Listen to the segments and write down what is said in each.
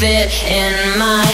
leave it in my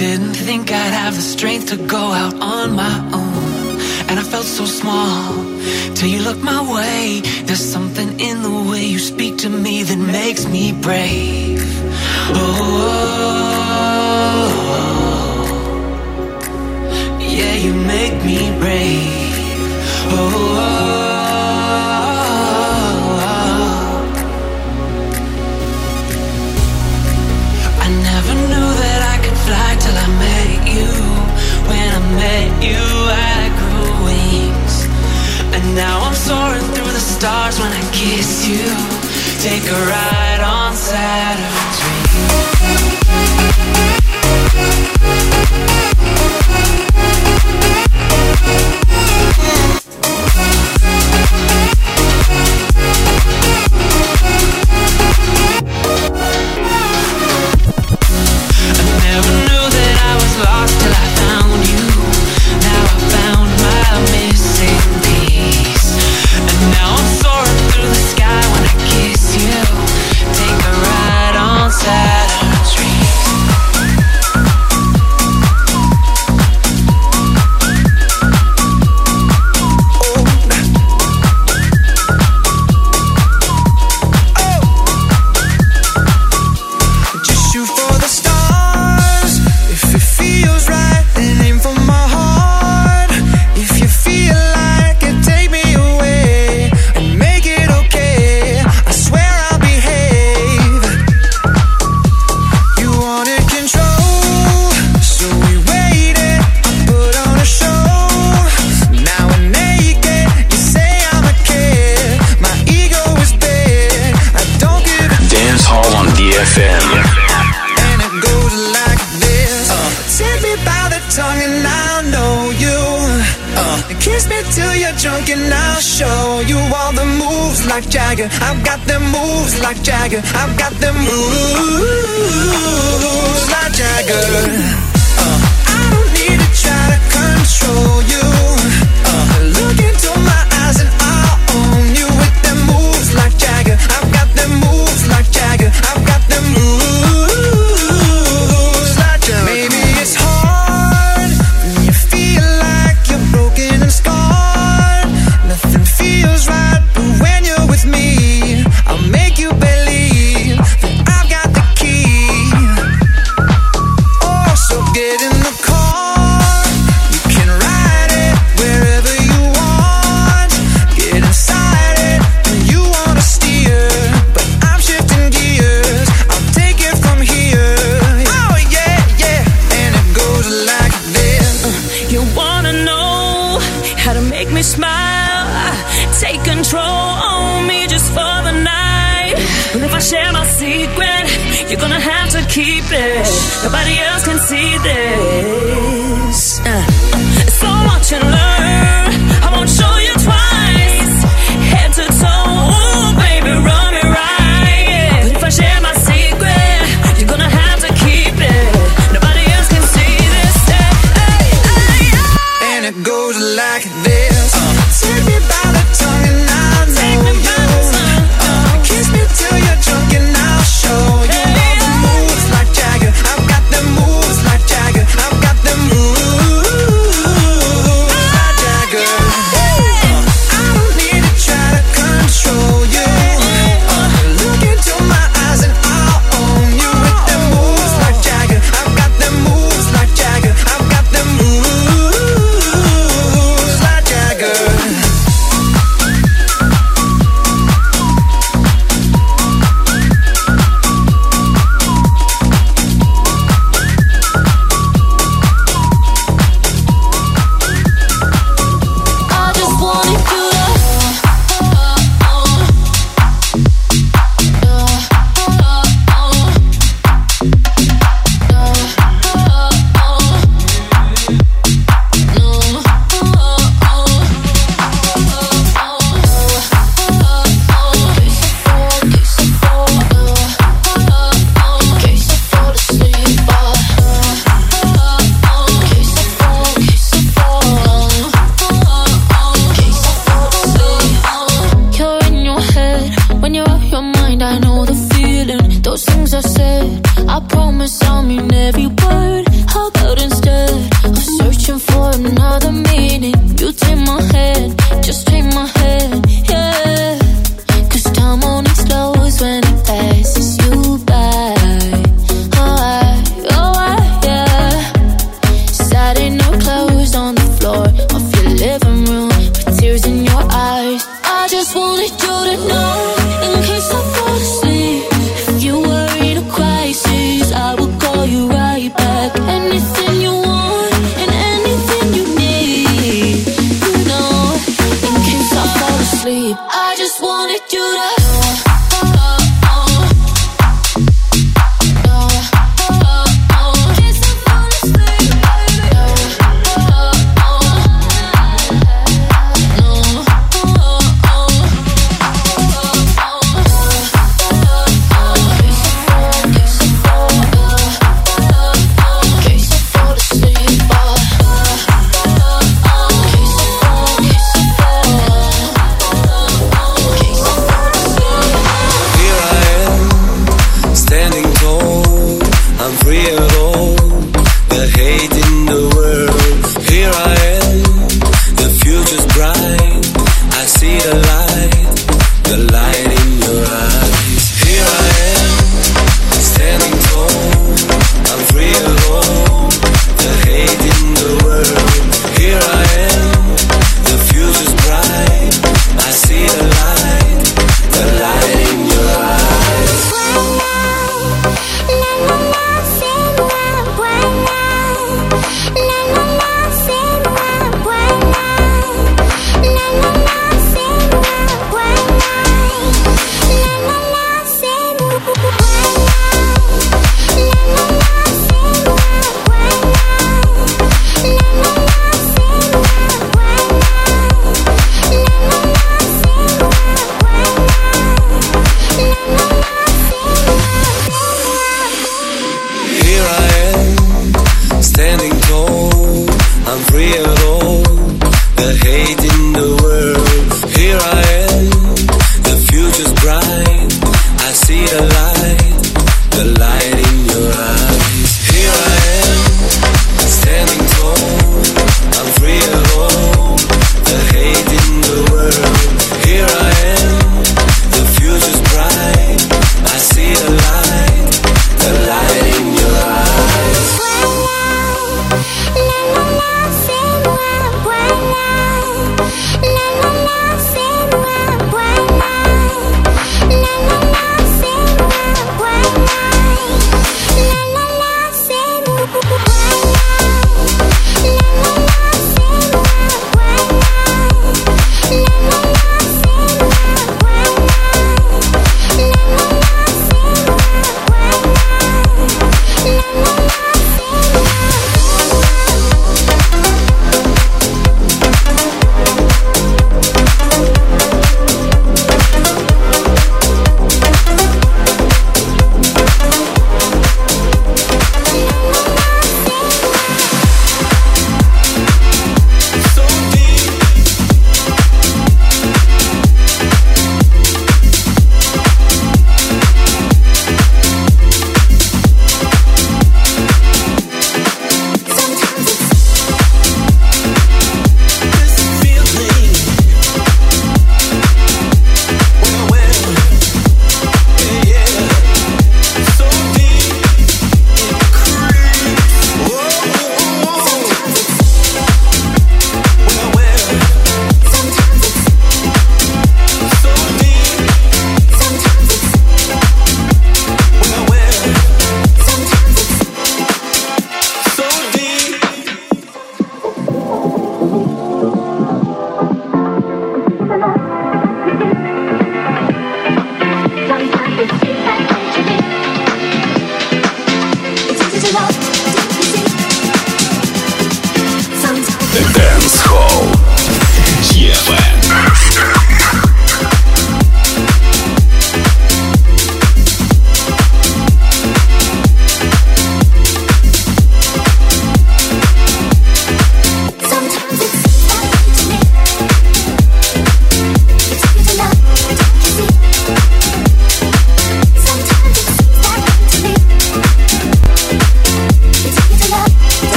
Didn't think I'd have the strength to go out on my own. And I felt so small till you looked my way. There's something in the way you speak to me that makes me brave. Oh, oh, oh, yeah, you make me brave. oh. kiss you, take a ride on Saturday.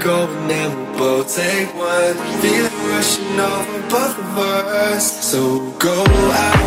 go and then we'll both take one. Feeling rushing over both of us. So go out.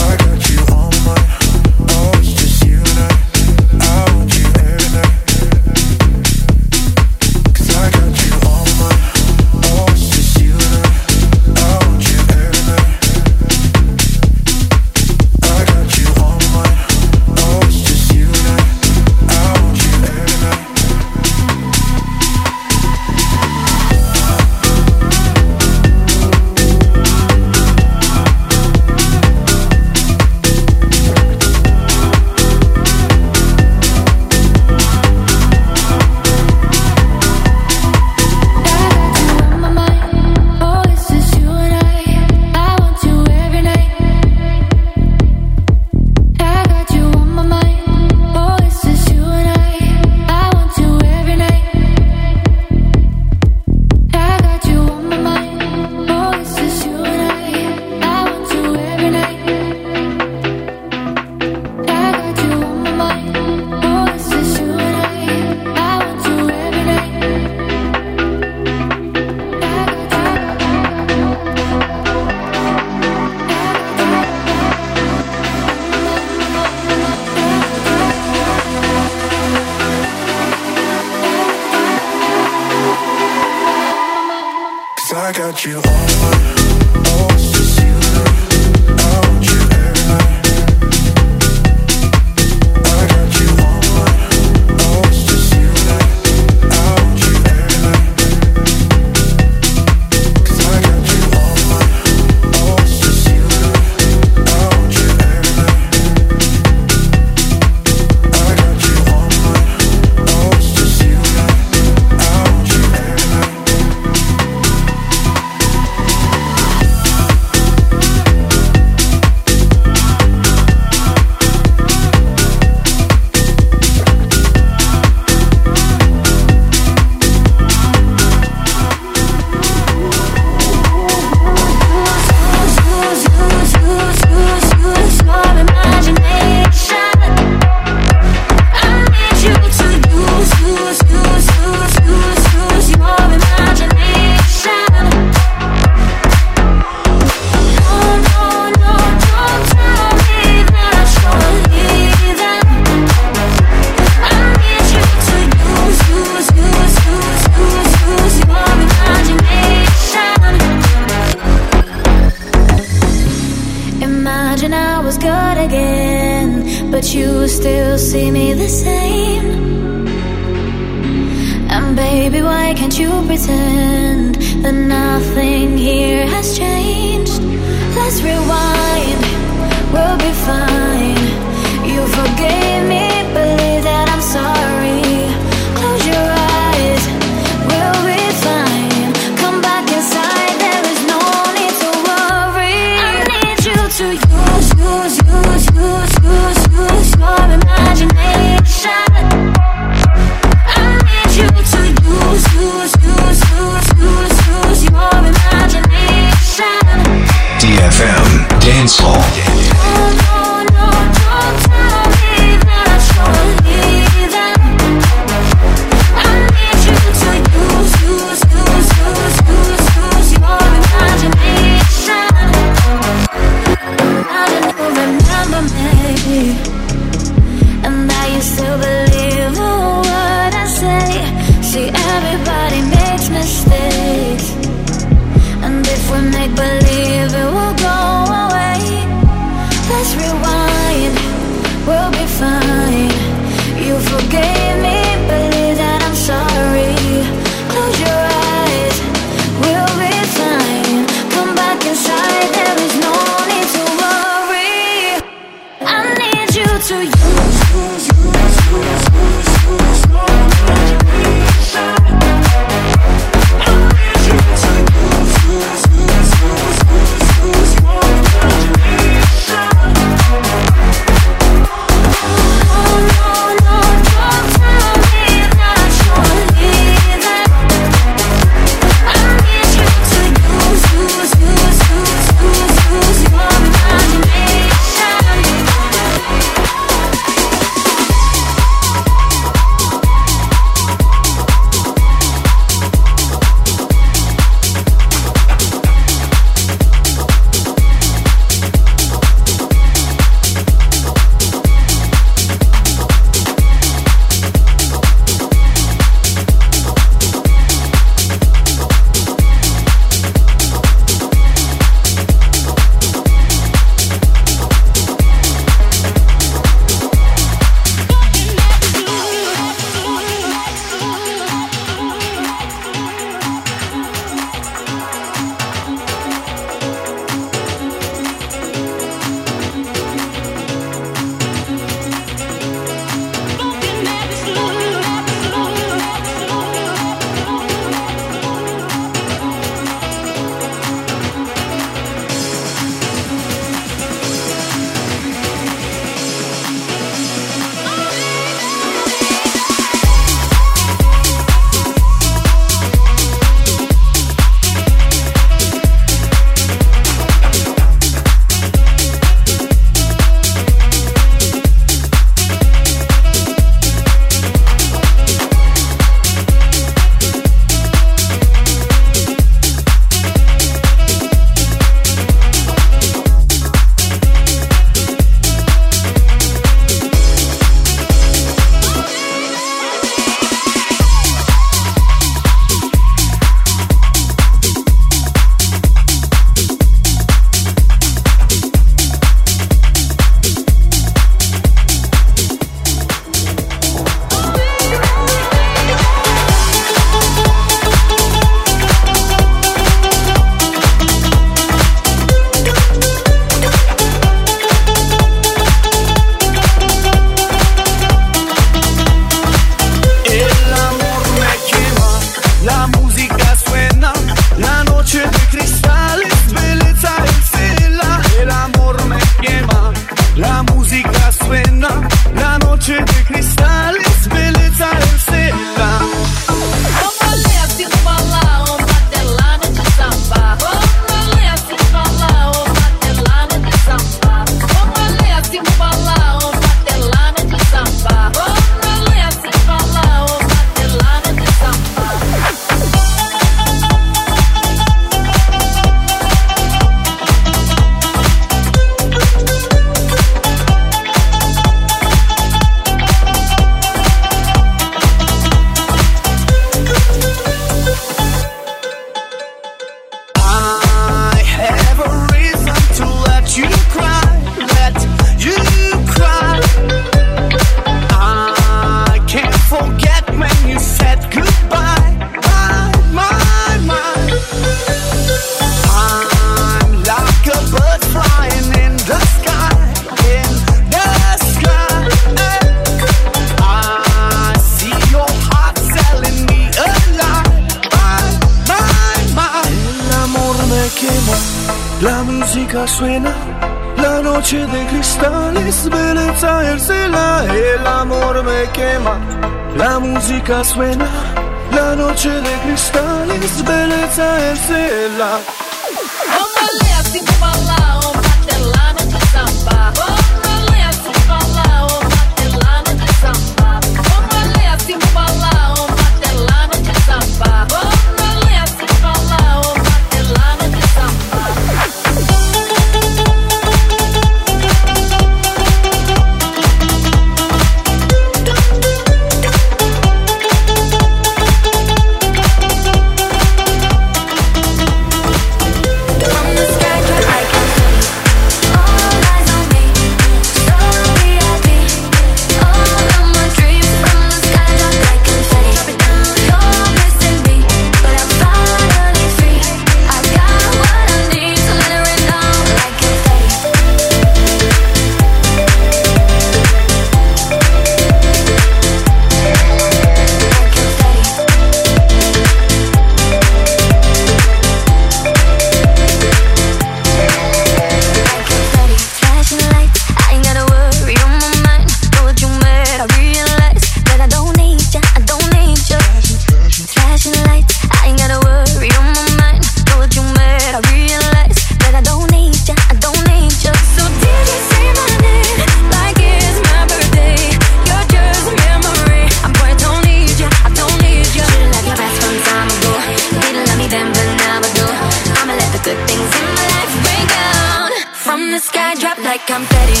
from the sky, drop like confetti.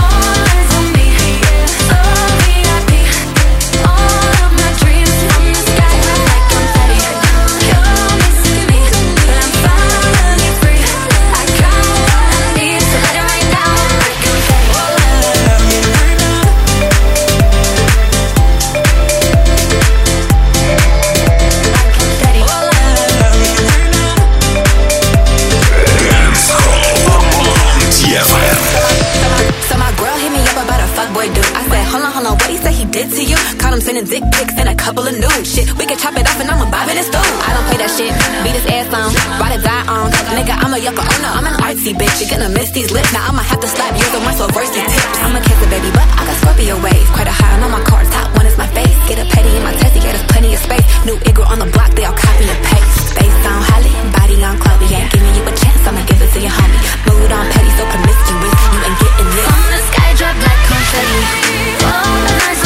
All and dick pics and a couple of new shit. We can chop it off and I'm a bobbin' and stew. I don't play that shit. Beat his ass on, ride or die on. Nigga, I'm a yucca owner. I'm an artsy bitch. You're gonna miss these lips. Now I'ma have to slap you on my so versy tips. I'm a cancer baby, but I got Scorpio waves. Quite a high on all my cards. Top one is my face. Get a petty in my testy. Get us plenty of space. New igor on the block. They all copy and paste. Based on Holly, body on Chloe. Ain't giving you a chance. I'ma give it to your homie. Mood on petty, so promiscuous. You ain't getting this. From the sky drop like confetti. All the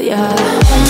yeah.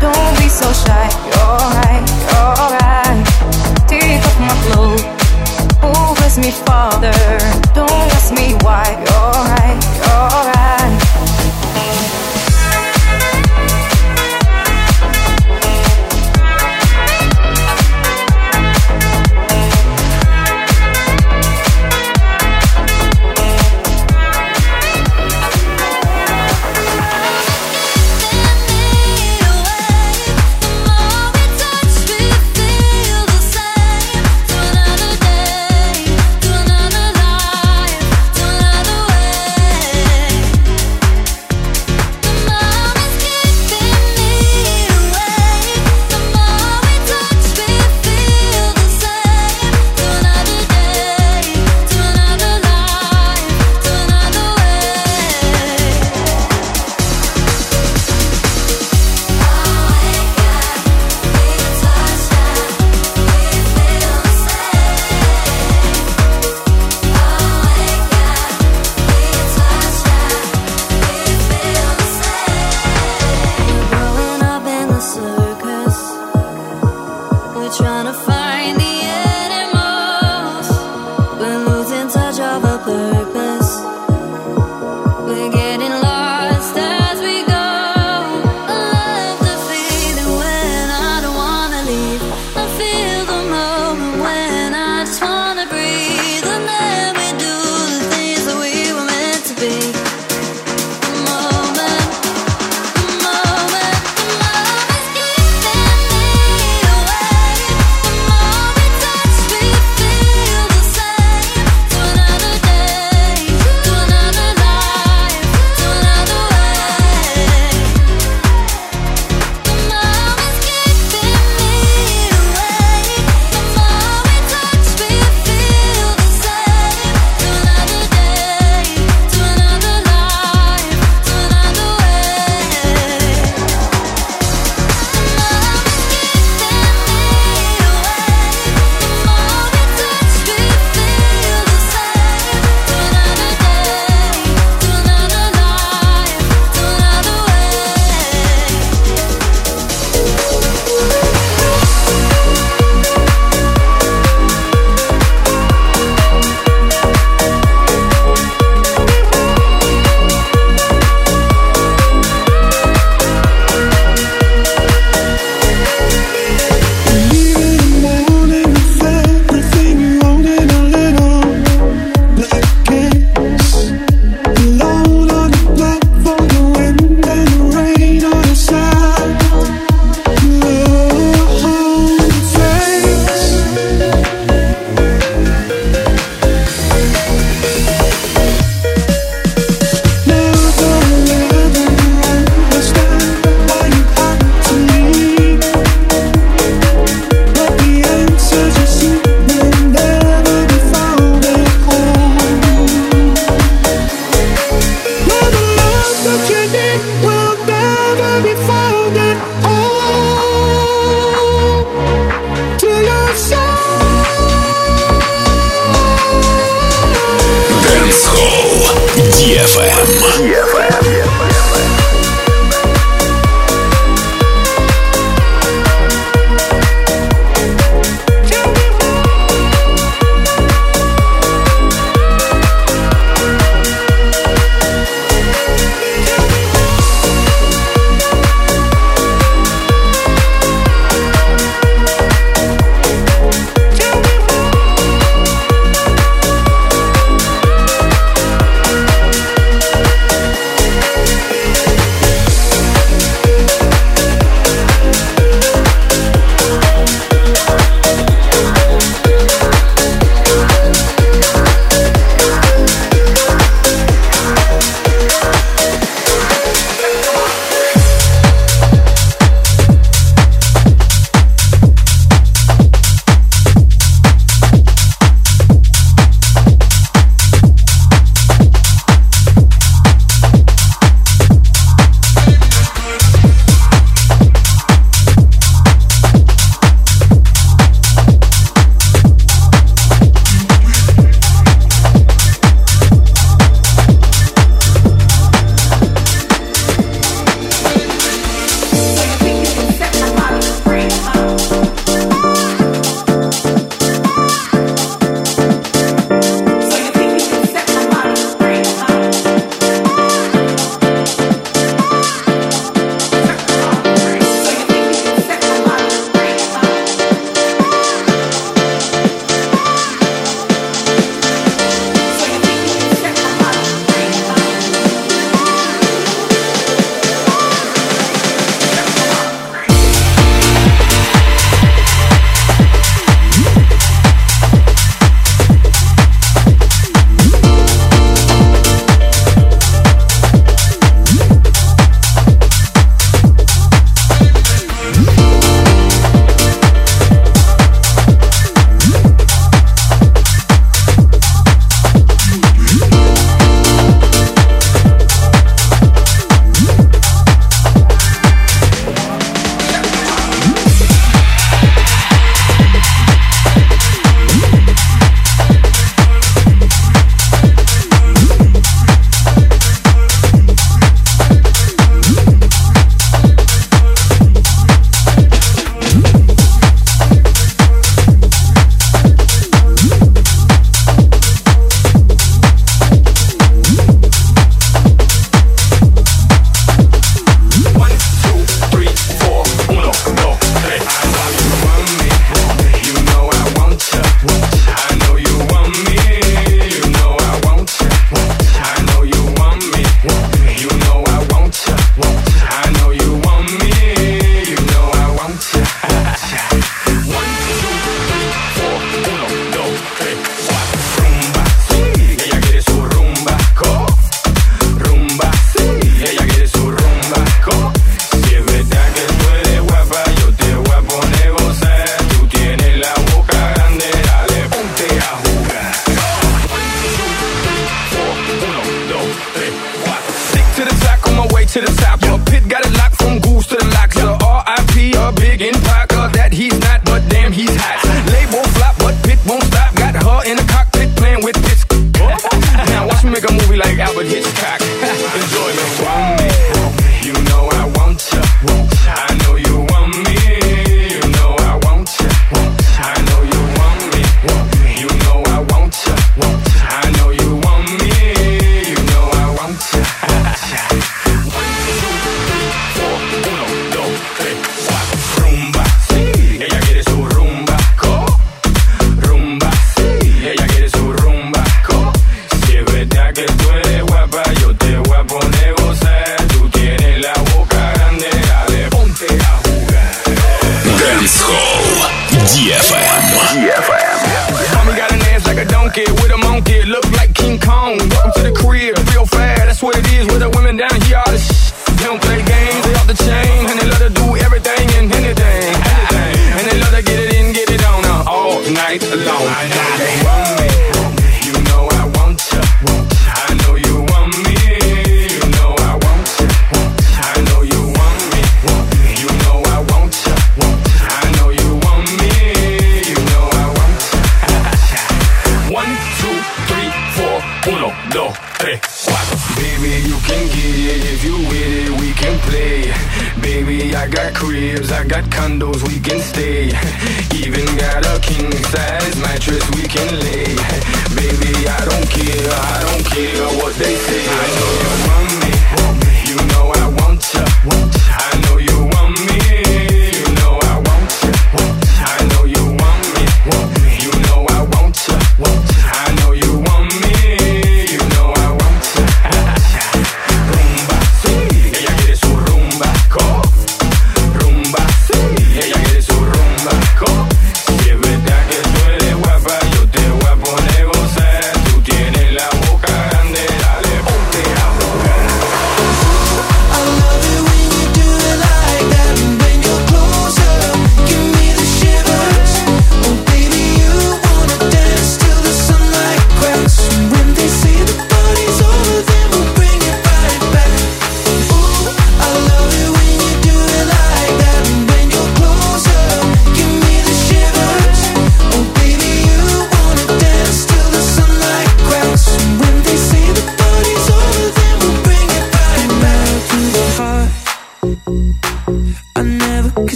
Don't be so shy. Take off my clothes. Me, Father. Don't ask me why. You're right, you're right.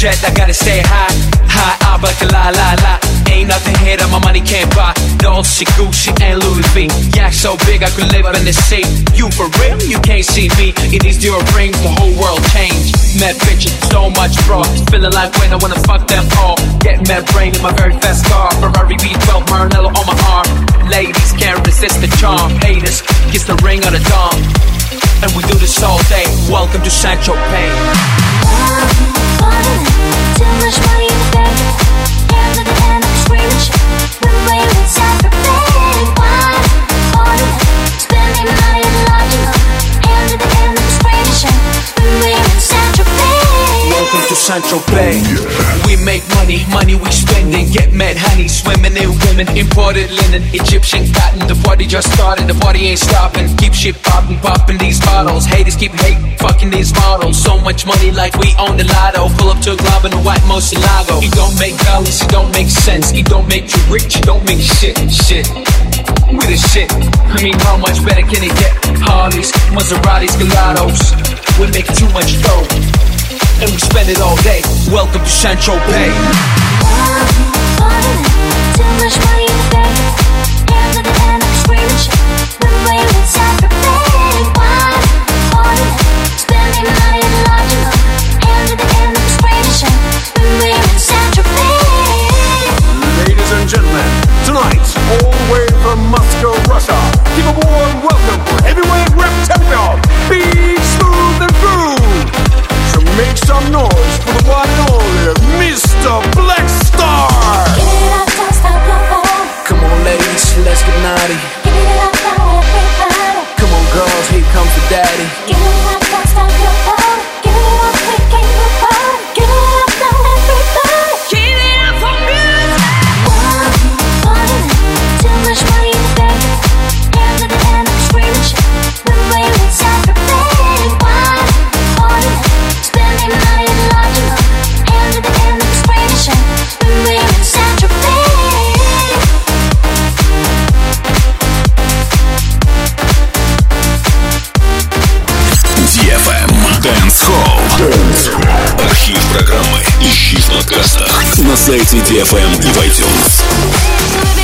Jet, I gotta stay high. High, ah, I'm like a la la la. Ain't nothing here that my money can't buy. Dolce, Gucci, and Louis V. Yak so big I could live in the sea. You for real? You can't see me. In these Dior rings, the whole world changed. Mad bitches, so much fraud. Feeling like when I wanna fuck them all. Get mad brain in my very fast car. Ferrari V12, Maranello on my arm. Ladies can't resist the charm. Haters, kiss the ring on the dawn. And we do this all day. Welcome to St. Tropez. Too much money in the bank. Hand to the hand, I'm screaming shit. When we inside to St. Tropez. We make money, money we spend and Get mad honey, swimming in women. Imported linen, Egyptian cotton. The party just started, the party ain't stopping. Keep shit popping, popping these bottles. Haters keep hating, fucking these models. So much money like we own the lotto. Pull up to a in a white Murciélago. It don't make dollars, it don't make sense. It don't make you rich, it don't make shit, shit. We the shit. I mean, how much better can it get? Harleys, Maseratis, Gallardos. We make too much dough and we spend it all day. Welcome to St. Tropez. Too much money in the bank. Hand to the hand, I'm screaming shit. When we inside the bed, why on? Spending money and lodging up. Hand to the hand, I'm screaming shit. When we inside the bed. Ladies and gentlemen, tonight, all the way from Moscow, Russia, give a warm welcome some noise for the one and only Mr. Black Star. Come on, ladies, let's get naughty. Come on, girls, here comes the daddy. Архив программы ищи в подкастах на сайте DFM и в iTunes.